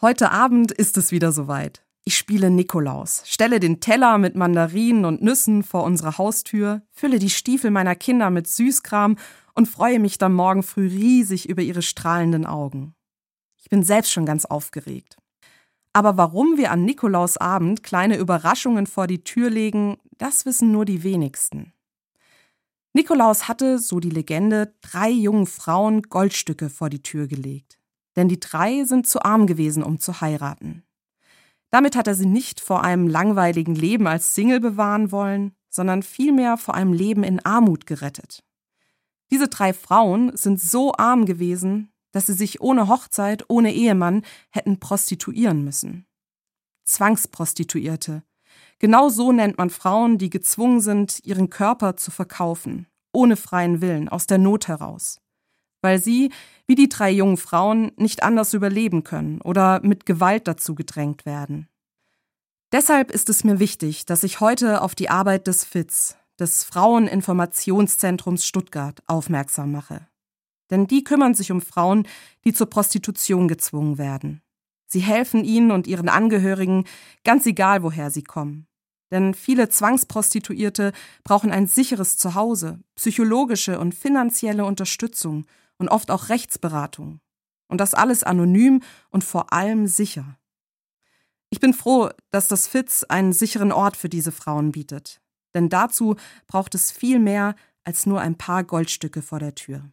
Heute Abend ist es wieder soweit. Ich spiele Nikolaus, stelle den Teller mit Mandarinen und Nüssen vor unsere Haustür, fülle die Stiefel meiner Kinder mit Süßkram und freue mich dann morgen früh riesig über ihre strahlenden Augen. Ich bin selbst schon ganz aufgeregt. Aber warum wir an Nikolausabend kleine Überraschungen vor die Tür legen, das wissen nur die wenigsten. Nikolaus hatte, so die Legende, drei jungen Frauen Goldstücke vor die Tür gelegt denn die drei sind zu arm gewesen, um zu heiraten. Damit hat er sie nicht vor einem langweiligen Leben als Single bewahren wollen, sondern vielmehr vor einem Leben in Armut gerettet. Diese drei Frauen sind so arm gewesen, dass sie sich ohne Hochzeit, ohne Ehemann hätten prostituieren müssen. Zwangsprostituierte. Genau so nennt man Frauen, die gezwungen sind, ihren Körper zu verkaufen, ohne freien Willen, aus der Not heraus weil sie, wie die drei jungen Frauen, nicht anders überleben können oder mit Gewalt dazu gedrängt werden. Deshalb ist es mir wichtig, dass ich heute auf die Arbeit des FITZ, des Fraueninformationszentrums Stuttgart, aufmerksam mache. Denn die kümmern sich um Frauen, die zur Prostitution gezwungen werden. Sie helfen ihnen und ihren Angehörigen, ganz egal woher sie kommen. Denn viele Zwangsprostituierte brauchen ein sicheres Zuhause, psychologische und finanzielle Unterstützung und oft auch Rechtsberatung. Und das alles anonym und vor allem sicher. Ich bin froh, dass das FITZ einen sicheren Ort für diese Frauen bietet. Denn dazu braucht es viel mehr als nur ein paar Goldstücke vor der Tür.